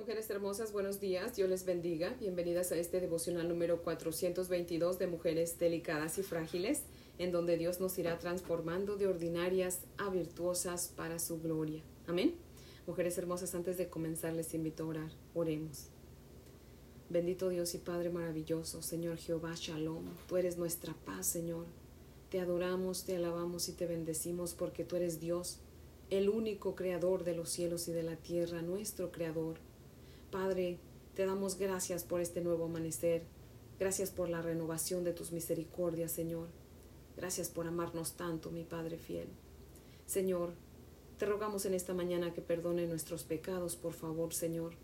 mujeres hermosas, buenos días, Dios les bendiga. Bienvenidas a este devocional número 422 de mujeres delicadas y frágiles, en donde Dios nos irá transformando de ordinarias a virtuosas para su gloria. Amén. Mujeres hermosas, antes de comenzar les invito a orar. Oremos. Bendito Dios y Padre maravilloso, Señor Jehová Shalom, tú eres nuestra paz, Señor. Te adoramos, te alabamos y te bendecimos porque tú eres Dios, el único creador de los cielos y de la tierra, nuestro creador Padre, te damos gracias por este nuevo amanecer. Gracias por la renovación de tus misericordias, Señor. Gracias por amarnos tanto, mi Padre fiel. Señor, te rogamos en esta mañana que perdone nuestros pecados, por favor, Señor.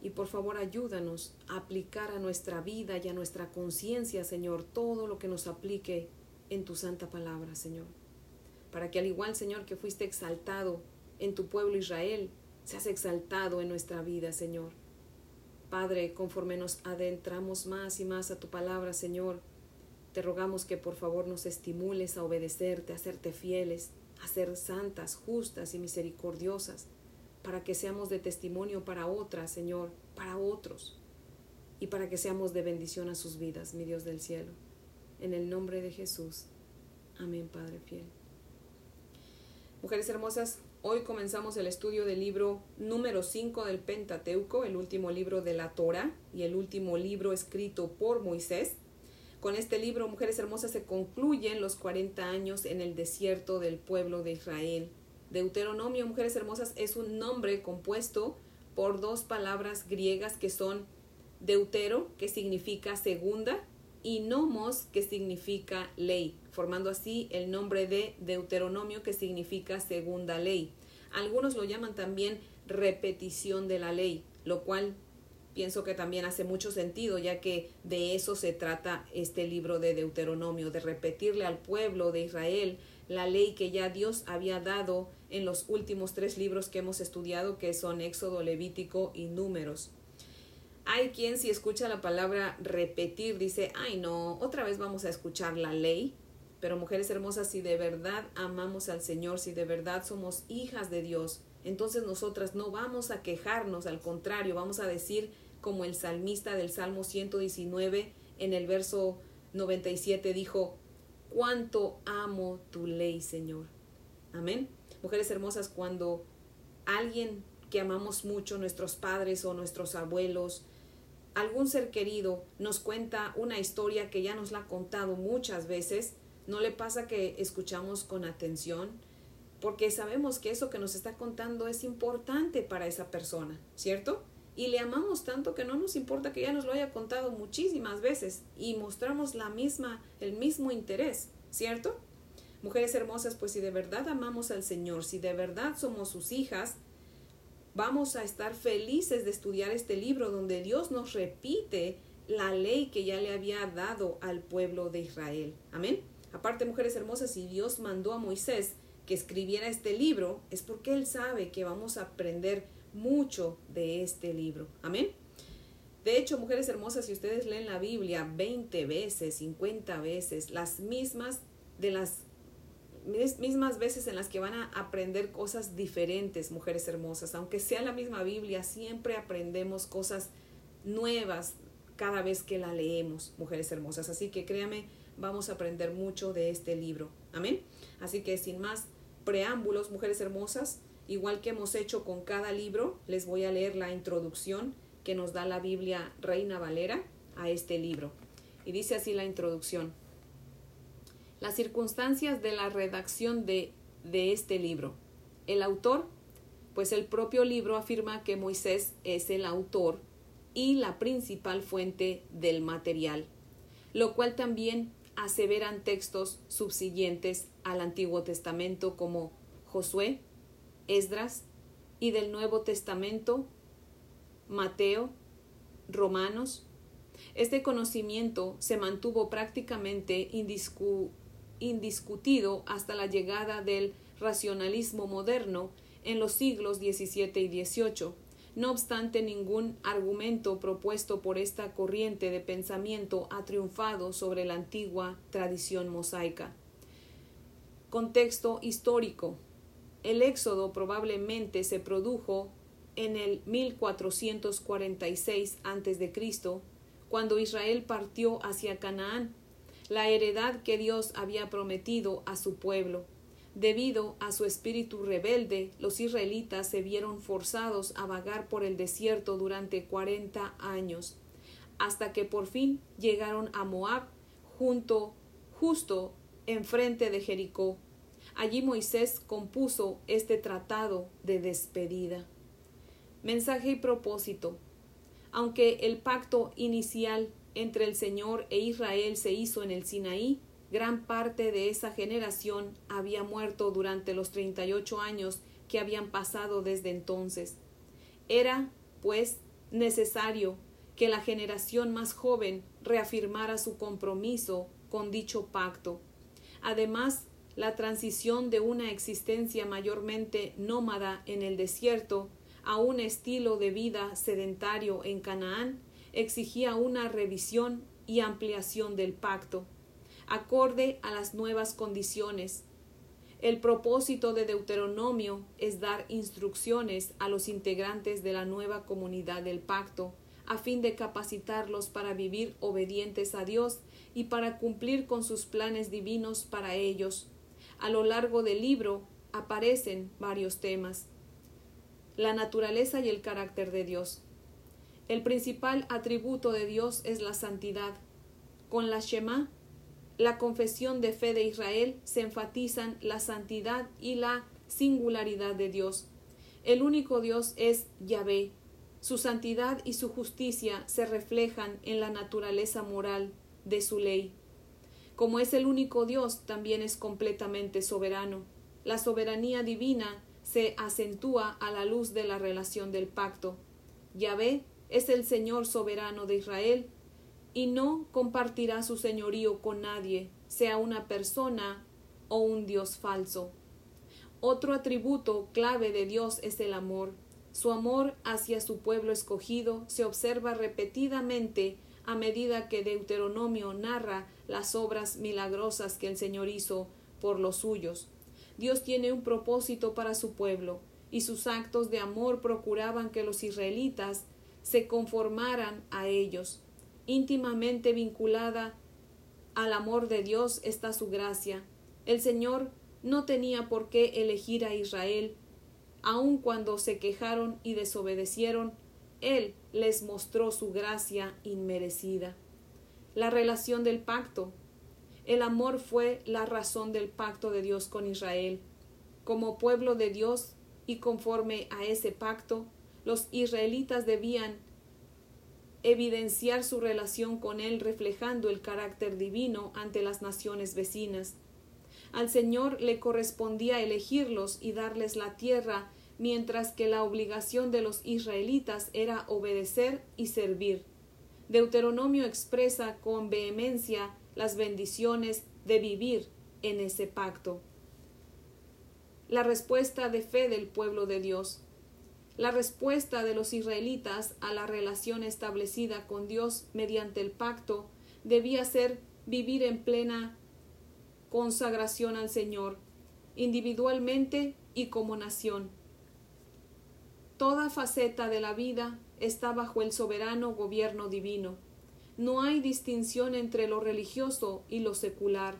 Y por favor ayúdanos a aplicar a nuestra vida y a nuestra conciencia, Señor, todo lo que nos aplique en tu santa palabra, Señor. Para que al igual, Señor, que fuiste exaltado en tu pueblo Israel, seas exaltado en nuestra vida, Señor. Padre, conforme nos adentramos más y más a tu palabra, Señor, te rogamos que por favor nos estimules a obedecerte, a serte fieles, a ser santas, justas y misericordiosas, para que seamos de testimonio para otras, Señor, para otros, y para que seamos de bendición a sus vidas, mi Dios del cielo. En el nombre de Jesús. Amén, Padre fiel. Mujeres hermosas, Hoy comenzamos el estudio del libro número 5 del Pentateuco, el último libro de la Torah y el último libro escrito por Moisés. Con este libro, Mujeres Hermosas, se concluyen los 40 años en el desierto del pueblo de Israel. Deuteronomio, Mujeres Hermosas, es un nombre compuesto por dos palabras griegas que son deutero, que significa segunda, y nomos, que significa ley, formando así el nombre de Deuteronomio, que significa segunda ley. Algunos lo llaman también repetición de la ley, lo cual pienso que también hace mucho sentido, ya que de eso se trata este libro de Deuteronomio, de repetirle al pueblo de Israel la ley que ya Dios había dado en los últimos tres libros que hemos estudiado, que son Éxodo, Levítico y Números. Hay quien si escucha la palabra repetir dice, ay no, otra vez vamos a escuchar la ley. Pero mujeres hermosas, si de verdad amamos al Señor, si de verdad somos hijas de Dios, entonces nosotras no vamos a quejarnos, al contrario, vamos a decir como el salmista del Salmo 119 en el verso 97 dijo, cuánto amo tu ley, Señor. Amén. Mujeres hermosas, cuando alguien que amamos mucho, nuestros padres o nuestros abuelos, algún ser querido nos cuenta una historia que ya nos la ha contado muchas veces, ¿no le pasa que escuchamos con atención? Porque sabemos que eso que nos está contando es importante para esa persona, ¿cierto? Y le amamos tanto que no nos importa que ya nos lo haya contado muchísimas veces y mostramos la misma, el mismo interés, ¿cierto? Mujeres hermosas, pues si de verdad amamos al Señor, si de verdad somos sus hijas, vamos a estar felices de estudiar este libro donde Dios nos repite la ley que ya le había dado al pueblo de Israel. Amén. Aparte, mujeres hermosas, si Dios mandó a Moisés que escribiera este libro, es porque Él sabe que vamos a aprender mucho de este libro. Amén. De hecho, mujeres hermosas, si ustedes leen la Biblia 20 veces, 50 veces, las mismas de las mismas veces en las que van a aprender cosas diferentes, mujeres hermosas. Aunque sea la misma Biblia, siempre aprendemos cosas nuevas cada vez que la leemos, mujeres hermosas. Así que créame, vamos a aprender mucho de este libro. Amén. Así que sin más preámbulos, mujeres hermosas, igual que hemos hecho con cada libro, les voy a leer la introducción que nos da la Biblia Reina Valera a este libro. Y dice así la introducción las circunstancias de la redacción de, de este libro. El autor, pues el propio libro afirma que Moisés es el autor y la principal fuente del material, lo cual también aseveran textos subsiguientes al Antiguo Testamento como Josué, Esdras y del Nuevo Testamento, Mateo, Romanos. Este conocimiento se mantuvo prácticamente indiscutible indiscutido hasta la llegada del racionalismo moderno en los siglos XVII y XVIII. No obstante, ningún argumento propuesto por esta corriente de pensamiento ha triunfado sobre la antigua tradición mosaica. Contexto histórico. El éxodo probablemente se produjo en el 1446 a.C., cuando Israel partió hacia Canaán, la heredad que Dios había prometido a su pueblo. Debido a su espíritu rebelde, los israelitas se vieron forzados a vagar por el desierto durante cuarenta años, hasta que por fin llegaron a Moab, junto, justo enfrente de Jericó. Allí Moisés compuso este tratado de despedida. Mensaje y propósito. Aunque el pacto inicial entre el Señor e Israel se hizo en el Sinaí, gran parte de esa generación había muerto durante los treinta y ocho años que habían pasado desde entonces. Era, pues, necesario que la generación más joven reafirmara su compromiso con dicho pacto. Además, la transición de una existencia mayormente nómada en el desierto a un estilo de vida sedentario en Canaán exigía una revisión y ampliación del pacto, acorde a las nuevas condiciones. El propósito de Deuteronomio es dar instrucciones a los integrantes de la nueva comunidad del pacto, a fin de capacitarlos para vivir obedientes a Dios y para cumplir con sus planes divinos para ellos. A lo largo del libro aparecen varios temas. La naturaleza y el carácter de Dios. El principal atributo de Dios es la santidad. Con la Shema, la confesión de fe de Israel, se enfatizan la santidad y la singularidad de Dios. El único Dios es Yahvé. Su santidad y su justicia se reflejan en la naturaleza moral de su ley. Como es el único Dios, también es completamente soberano. La soberanía divina se acentúa a la luz de la relación del pacto. Yahvé es el Señor soberano de Israel y no compartirá su señorío con nadie, sea una persona o un Dios falso. Otro atributo clave de Dios es el amor. Su amor hacia su pueblo escogido se observa repetidamente a medida que Deuteronomio narra las obras milagrosas que el Señor hizo por los suyos. Dios tiene un propósito para su pueblo, y sus actos de amor procuraban que los israelitas se conformaran a ellos. Íntimamente vinculada al amor de Dios está su gracia. El Señor no tenía por qué elegir a Israel, aun cuando se quejaron y desobedecieron, Él les mostró su gracia inmerecida. La relación del pacto. El amor fue la razón del pacto de Dios con Israel. Como pueblo de Dios y conforme a ese pacto, los israelitas debían evidenciar su relación con Él reflejando el carácter divino ante las naciones vecinas. Al Señor le correspondía elegirlos y darles la tierra, mientras que la obligación de los israelitas era obedecer y servir. Deuteronomio expresa con vehemencia las bendiciones de vivir en ese pacto. La respuesta de fe del pueblo de Dios. La respuesta de los israelitas a la relación establecida con Dios mediante el pacto debía ser vivir en plena consagración al Señor, individualmente y como nación. Toda faceta de la vida está bajo el soberano gobierno divino. No hay distinción entre lo religioso y lo secular.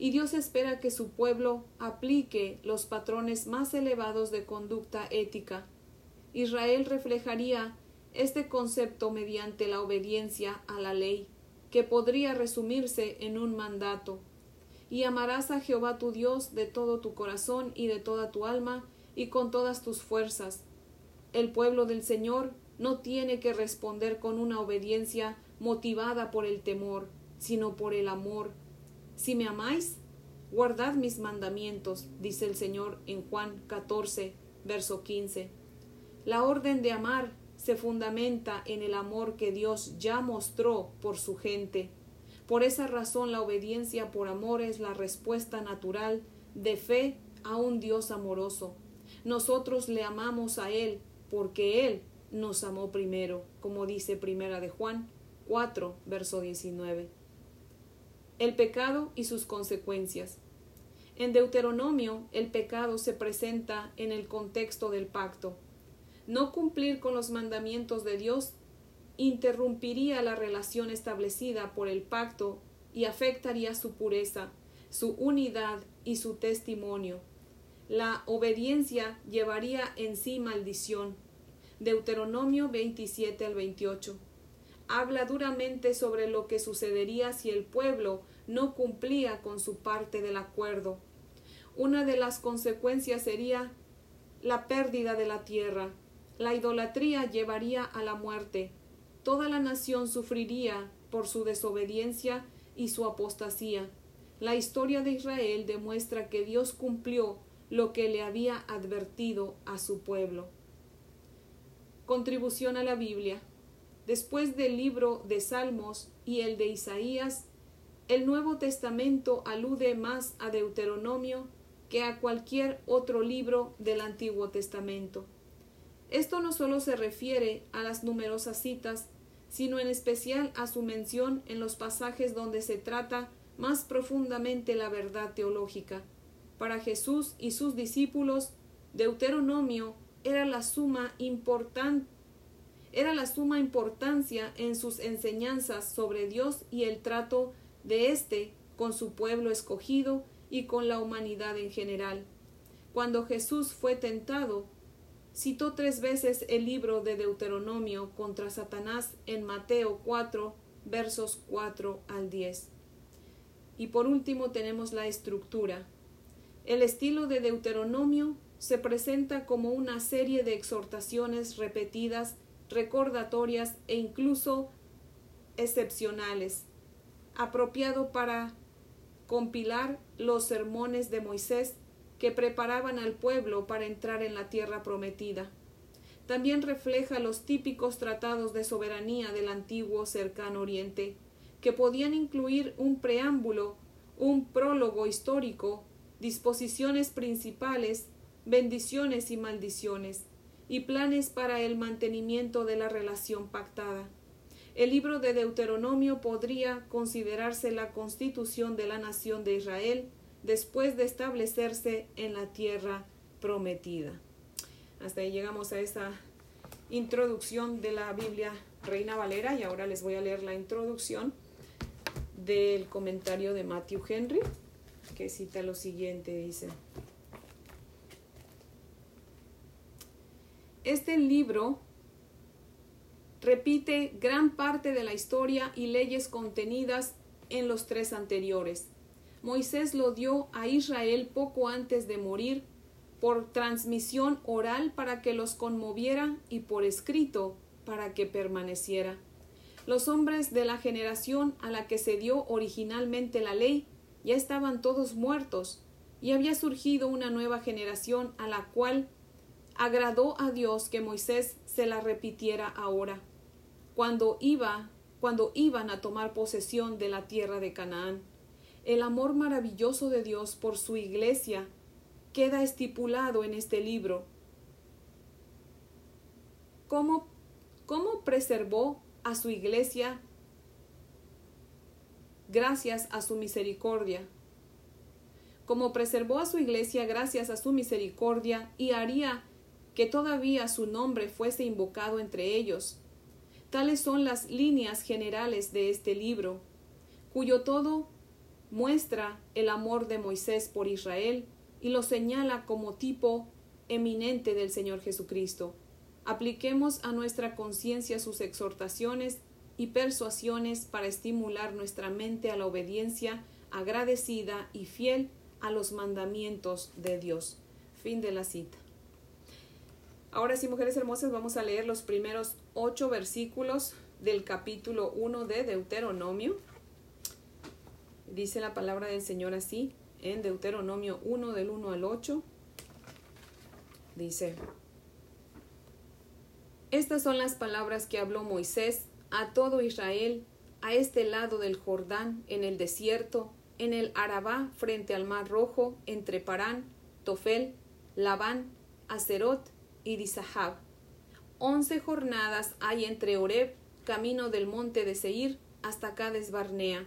Y Dios espera que su pueblo aplique los patrones más elevados de conducta ética Israel reflejaría este concepto mediante la obediencia a la ley, que podría resumirse en un mandato. Y amarás a Jehová tu Dios de todo tu corazón y de toda tu alma y con todas tus fuerzas. El pueblo del Señor no tiene que responder con una obediencia motivada por el temor, sino por el amor. Si me amáis, guardad mis mandamientos, dice el Señor en Juan 14, verso 15. La orden de amar se fundamenta en el amor que Dios ya mostró por su gente. Por esa razón la obediencia por amor es la respuesta natural de fe a un Dios amoroso. Nosotros le amamos a Él porque Él nos amó primero, como dice Primera de Juan 4, verso 19. El pecado y sus consecuencias. En Deuteronomio el pecado se presenta en el contexto del pacto. No cumplir con los mandamientos de Dios interrumpiría la relación establecida por el pacto y afectaría su pureza, su unidad y su testimonio. La obediencia llevaría en sí maldición. Deuteronomio 27 al 28. Habla duramente sobre lo que sucedería si el pueblo no cumplía con su parte del acuerdo. Una de las consecuencias sería la pérdida de la tierra. La idolatría llevaría a la muerte. Toda la nación sufriría por su desobediencia y su apostasía. La historia de Israel demuestra que Dios cumplió lo que le había advertido a su pueblo. Contribución a la Biblia. Después del libro de Salmos y el de Isaías, el Nuevo Testamento alude más a Deuteronomio que a cualquier otro libro del Antiguo Testamento. Esto no solo se refiere a las numerosas citas, sino en especial a su mención en los pasajes donde se trata más profundamente la verdad teológica. Para Jesús y sus discípulos, Deuteronomio era la suma era la suma importancia en sus enseñanzas sobre Dios y el trato de éste con su pueblo escogido y con la humanidad en general. Cuando Jesús fue tentado, citó tres veces el libro de Deuteronomio contra Satanás en Mateo 4, versos 4 al 10. Y por último tenemos la estructura. El estilo de Deuteronomio se presenta como una serie de exhortaciones repetidas, recordatorias e incluso excepcionales, apropiado para compilar los sermones de Moisés que preparaban al pueblo para entrar en la tierra prometida. También refleja los típicos tratados de soberanía del antiguo cercano oriente, que podían incluir un preámbulo, un prólogo histórico, disposiciones principales, bendiciones y maldiciones, y planes para el mantenimiento de la relación pactada. El libro de Deuteronomio podría considerarse la constitución de la nación de Israel, después de establecerse en la tierra prometida. Hasta ahí llegamos a esta introducción de la Biblia Reina Valera y ahora les voy a leer la introducción del comentario de Matthew Henry que cita lo siguiente, dice. Este libro repite gran parte de la historia y leyes contenidas en los tres anteriores. Moisés lo dio a Israel poco antes de morir por transmisión oral para que los conmoviera y por escrito para que permaneciera. Los hombres de la generación a la que se dio originalmente la ley ya estaban todos muertos y había surgido una nueva generación a la cual agradó a Dios que Moisés se la repitiera ahora, cuando iba, cuando iban a tomar posesión de la tierra de Canaán. El amor maravilloso de Dios por su iglesia queda estipulado en este libro. ¿Cómo, cómo preservó a su iglesia gracias a su misericordia? Como preservó a su iglesia gracias a su misericordia y haría que todavía su nombre fuese invocado entre ellos. Tales son las líneas generales de este libro, cuyo todo muestra el amor de Moisés por Israel y lo señala como tipo eminente del Señor Jesucristo. Apliquemos a nuestra conciencia sus exhortaciones y persuasiones para estimular nuestra mente a la obediencia agradecida y fiel a los mandamientos de Dios. Fin de la cita. Ahora sí, mujeres hermosas, vamos a leer los primeros ocho versículos del capítulo 1 de Deuteronomio. Dice la palabra del Señor así, en Deuteronomio 1 del 1 al 8. Dice, Estas son las palabras que habló Moisés a todo Israel a este lado del Jordán, en el desierto, en el Arabá, frente al Mar Rojo, entre Parán, Tofel, Labán, Acerot y Disahab. Once jornadas hay entre Oreb, camino del monte de Seir, hasta Cades Barnea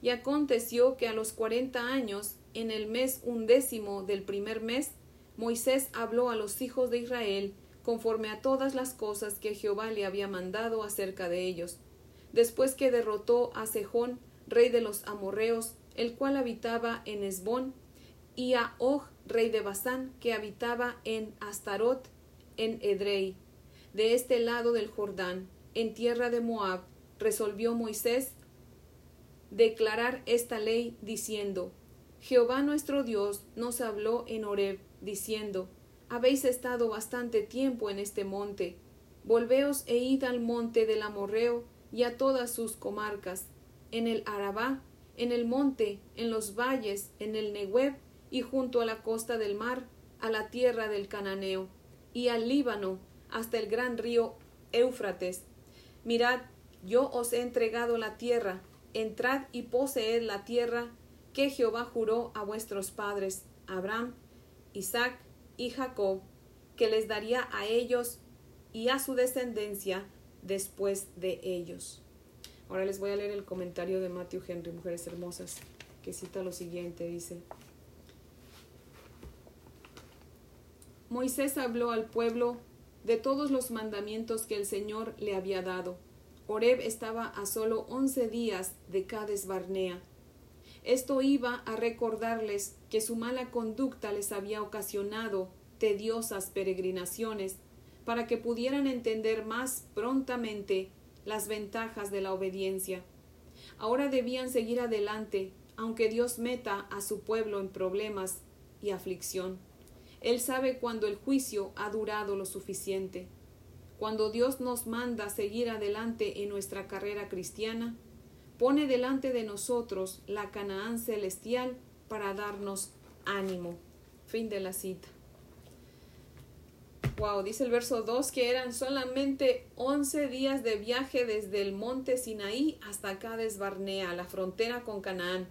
y aconteció que a los cuarenta años, en el mes undécimo del primer mes, Moisés habló a los hijos de Israel conforme a todas las cosas que Jehová le había mandado acerca de ellos. Después que derrotó a Sejón, rey de los amorreos, el cual habitaba en Esbón, y a Og, rey de Basán, que habitaba en Astarot, en Edrei. De este lado del Jordán, en tierra de Moab, resolvió Moisés declarar esta ley, diciendo Jehová nuestro Dios nos habló en Horeb, diciendo Habéis estado bastante tiempo en este monte. Volveos e id al monte del Amorreo y a todas sus comarcas, en el Arabá, en el monte, en los valles, en el Nehueb y junto a la costa del mar, a la tierra del Cananeo, y al Líbano, hasta el gran río Éufrates. Mirad, yo os he entregado la tierra, entrad y poseed la tierra que Jehová juró a vuestros padres, Abraham, Isaac y Jacob, que les daría a ellos y a su descendencia después de ellos. Ahora les voy a leer el comentario de Matthew Henry, Mujeres Hermosas, que cita lo siguiente, dice, Moisés habló al pueblo de todos los mandamientos que el Señor le había dado. Oreb estaba a solo once días de Cades Barnea. Esto iba a recordarles que su mala conducta les había ocasionado tediosas peregrinaciones para que pudieran entender más prontamente las ventajas de la obediencia. Ahora debían seguir adelante, aunque Dios meta a su pueblo en problemas y aflicción. Él sabe cuando el juicio ha durado lo suficiente. Cuando Dios nos manda seguir adelante en nuestra carrera cristiana, pone delante de nosotros la Canaán celestial para darnos ánimo. Fin de la cita. Wow, dice el verso 2 que eran solamente 11 días de viaje desde el monte Sinaí hasta Cades Barnea, la frontera con Canaán.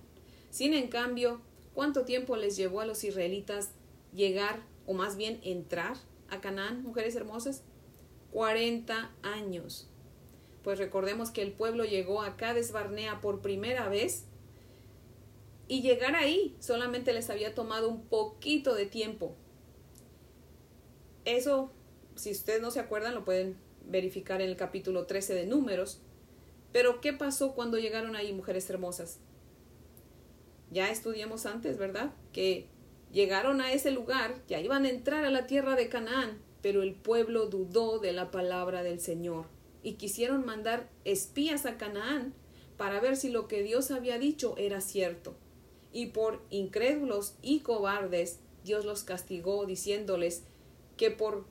Sin en cambio, ¿cuánto tiempo les llevó a los israelitas llegar, o más bien entrar a Canaán, mujeres hermosas? 40 años. Pues recordemos que el pueblo llegó a Cades Barnea por primera vez y llegar ahí solamente les había tomado un poquito de tiempo, eso, si ustedes no se acuerdan, lo pueden verificar en el capítulo 13 de Números. Pero, ¿qué pasó cuando llegaron ahí mujeres hermosas? Ya estudiamos antes, ¿verdad? Que llegaron a ese lugar, ya iban a entrar a la tierra de Canaán, pero el pueblo dudó de la palabra del Señor y quisieron mandar espías a Canaán para ver si lo que Dios había dicho era cierto. Y por incrédulos y cobardes, Dios los castigó diciéndoles que por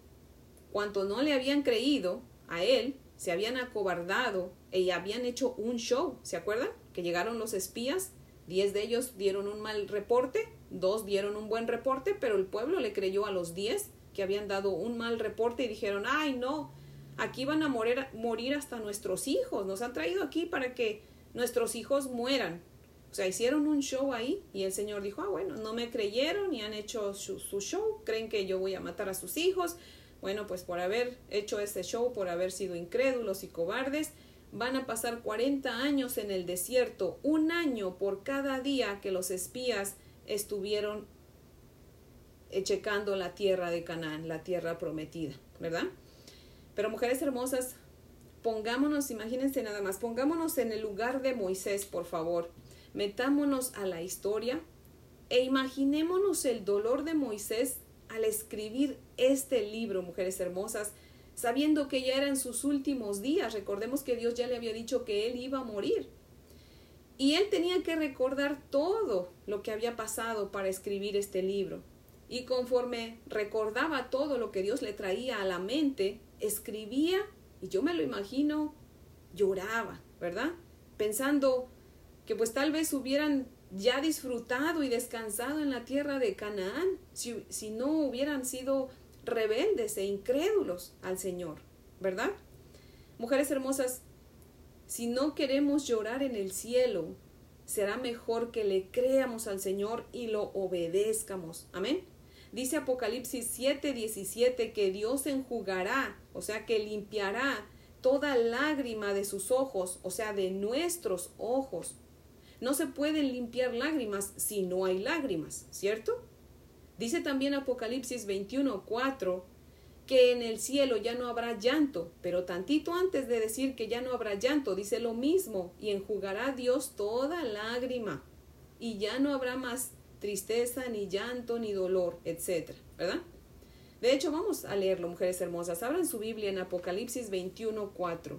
cuanto no le habían creído a él, se habían acobardado y habían hecho un show. ¿Se acuerdan? Que llegaron los espías, diez de ellos dieron un mal reporte, dos dieron un buen reporte, pero el pueblo le creyó a los diez que habían dado un mal reporte y dijeron, ay no, aquí van a morir, morir hasta nuestros hijos, nos han traído aquí para que nuestros hijos mueran. O sea, hicieron un show ahí y el Señor dijo, ah, bueno, no me creyeron y han hecho su, show, creen que yo voy a matar a sus hijos. Bueno, pues por haber hecho ese show, por haber sido incrédulos y cobardes, van a pasar 40 años en el desierto, un año por cada día que los espías estuvieron checando la tierra de Canaán, la tierra prometida, ¿verdad? Pero mujeres hermosas, pongámonos, imagínense nada más, pongámonos en el lugar de Moisés, por favor. Metámonos a la historia e imaginémonos el dolor de Moisés al escribir este libro, mujeres hermosas, sabiendo que ya eran sus últimos días. Recordemos que Dios ya le había dicho que él iba a morir. Y él tenía que recordar todo lo que había pasado para escribir este libro. Y conforme recordaba todo lo que Dios le traía a la mente, escribía, y yo me lo imagino, lloraba, ¿verdad? Pensando que pues tal vez hubieran ya disfrutado y descansado en la tierra de Canaán si, si no hubieran sido rebeldes e incrédulos al Señor, ¿verdad? Mujeres hermosas, si no queremos llorar en el cielo, será mejor que le creamos al Señor y lo obedezcamos. Amén. Dice Apocalipsis 7:17 que Dios enjugará, o sea, que limpiará toda lágrima de sus ojos, o sea, de nuestros ojos. No se pueden limpiar lágrimas si no hay lágrimas, ¿cierto? Dice también Apocalipsis 21, 4, que en el cielo ya no habrá llanto, pero tantito antes de decir que ya no habrá llanto, dice lo mismo, y enjugará Dios toda lágrima, y ya no habrá más tristeza, ni llanto, ni dolor, etcétera, ¿verdad? De hecho, vamos a leerlo, mujeres hermosas. Abran su Biblia en Apocalipsis 21.4.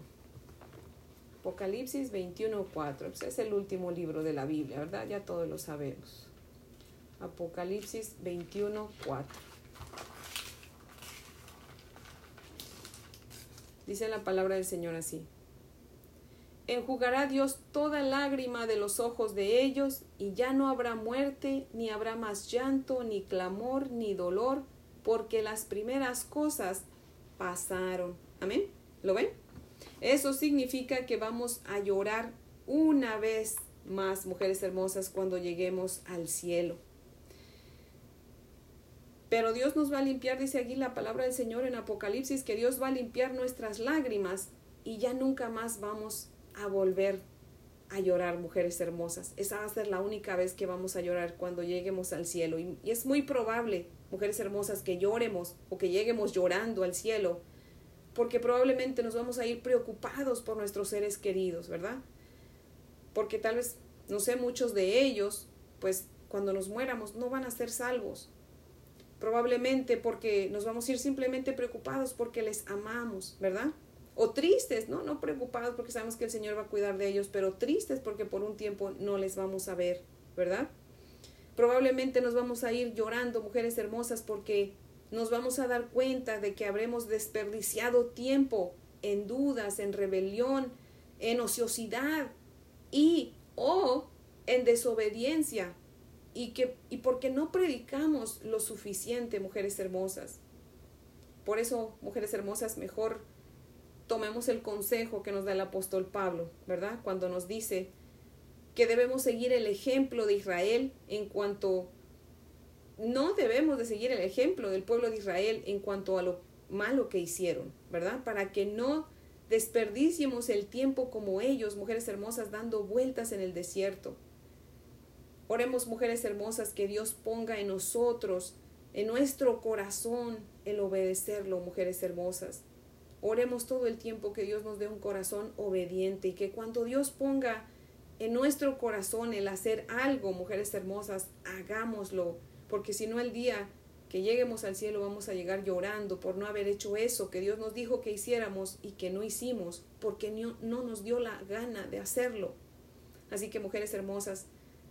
Apocalipsis 21.4. Pues es el último libro de la Biblia, ¿verdad? Ya todos lo sabemos. Apocalipsis 21.4. Dice la palabra del Señor así. Enjugará Dios toda lágrima de los ojos de ellos, y ya no habrá muerte, ni habrá más llanto, ni clamor, ni dolor, porque las primeras cosas pasaron. Amén. ¿Lo ven? Eso significa que vamos a llorar una vez más, mujeres hermosas, cuando lleguemos al cielo. Pero Dios nos va a limpiar, dice aquí la palabra del Señor en Apocalipsis, que Dios va a limpiar nuestras lágrimas y ya nunca más vamos a volver a llorar, mujeres hermosas. Esa va a ser la única vez que vamos a llorar cuando lleguemos al cielo. Y, es muy probable, mujeres hermosas, que lloremos o que lleguemos llorando al cielo, porque probablemente nos vamos a ir preocupados por nuestros seres queridos, ¿verdad? Porque tal vez, no sé, muchos de ellos, pues cuando nos muéramos no van a ser salvos Probablemente porque nos vamos a ir simplemente preocupados porque les amamos, ¿verdad? O tristes, ¿no? No preocupados porque sabemos que el Señor va a cuidar de ellos, pero tristes porque por un tiempo no les vamos a ver, ¿verdad? Probablemente nos vamos a ir llorando, mujeres hermosas, porque nos vamos a dar cuenta de que habremos desperdiciado tiempo en dudas, en rebelión, en ociosidad y o en desobediencia y, que, y porque no predicamos lo suficiente, mujeres hermosas. Por eso, mujeres hermosas, mejor tomemos el consejo que nos da el apóstol Pablo, ¿verdad? Cuando nos dice que debemos seguir el ejemplo de Israel en cuanto no debemos de seguir el ejemplo del pueblo de Israel en cuanto a lo malo que hicieron, ¿verdad? Para que no desperdiciemos el tiempo como ellos, mujeres hermosas, dando vueltas en el desierto. Oremos, mujeres hermosas, que Dios ponga en nosotros, en nuestro corazón, el obedecerlo, mujeres hermosas. Oremos todo el tiempo que Dios nos dé un corazón obediente y que cuando Dios ponga en nuestro corazón el hacer algo, mujeres hermosas, hagámoslo, porque si no el día que lleguemos al cielo vamos a llegar llorando por no haber hecho eso que Dios nos dijo que hiciéramos y que no hicimos, porque no, no nos dio la gana de hacerlo. Así que, mujeres hermosas,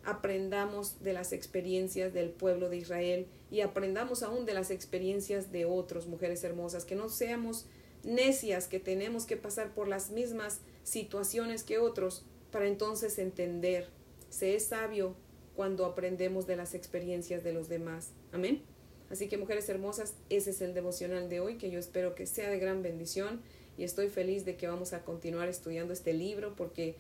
aprendamos de las experiencias del pueblo de Israel y aprendamos aún de las experiencias de otros, mujeres hermosas, que no seamos necias, que tenemos que pasar por las mismas situaciones que otros para entonces entender. Se es sabio cuando aprendemos de las experiencias de los demás. Amén. Así que mujeres hermosas, ese es el devocional de hoy que yo espero que sea de gran bendición y estoy feliz de que vamos a continuar estudiando este libro porque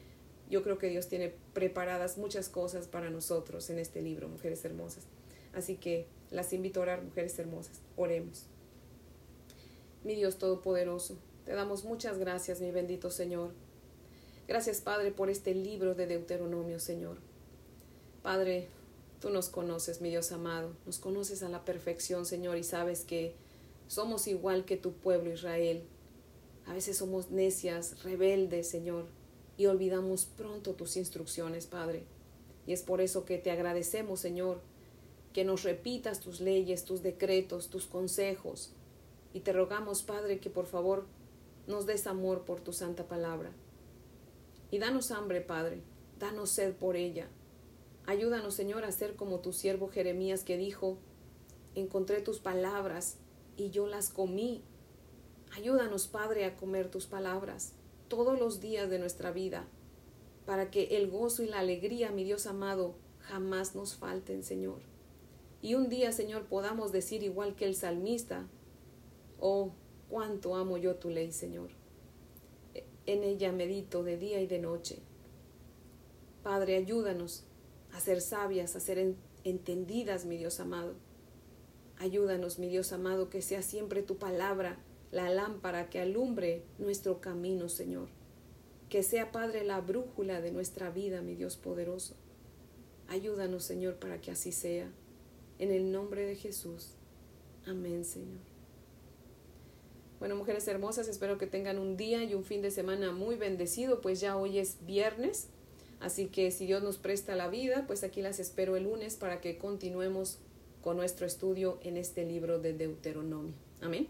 yo creo que Dios tiene preparadas muchas cosas para nosotros en este libro, mujeres hermosas. Así que las invito a orar, mujeres hermosas. Oremos. Mi Dios Todopoderoso, te damos muchas gracias, mi bendito Señor. Gracias, Padre, por este libro de Deuteronomio, Señor. Padre, tú nos conoces, mi Dios amado, nos conoces a la perfección, Señor, y sabes que somos igual que tu pueblo Israel. A veces somos necias, rebeldes, Señor, y olvidamos pronto tus instrucciones, Padre. Y es por eso que te agradecemos, Señor, que nos repitas tus leyes, tus decretos, tus consejos. Y te rogamos, Padre, que por favor nos des amor por tu santa palabra. Y danos hambre, Padre, danos sed por ella. Ayúdanos, Señor, a ser como tu siervo Jeremías que dijo, encontré tus palabras y yo las comí. Ayúdanos, Padre, a comer tus palabras todos los días de nuestra vida, para que el gozo y la alegría, mi Dios amado, jamás nos falten, Señor. Y un día, Señor, podamos decir igual que el salmista, oh, cuánto amo yo tu ley, Señor. En ella medito de día y de noche. Padre, ayúdanos a ser sabias, a ser entendidas, mi Dios amado. Ayúdanos, mi Dios amado, que sea siempre tu palabra la lámpara que alumbre nuestro camino, Señor. Que sea, Padre, la brújula de nuestra vida, mi Dios poderoso. Ayúdanos, Señor, para que así sea. En el nombre de Jesús. Amén, Señor. Bueno, mujeres hermosas, espero que tengan un día y un fin de semana muy bendecido, pues ya hoy es viernes. Así que si Dios nos presta la vida, pues aquí las espero el lunes para que continuemos con nuestro estudio en este libro de Deuteronomio. Amén.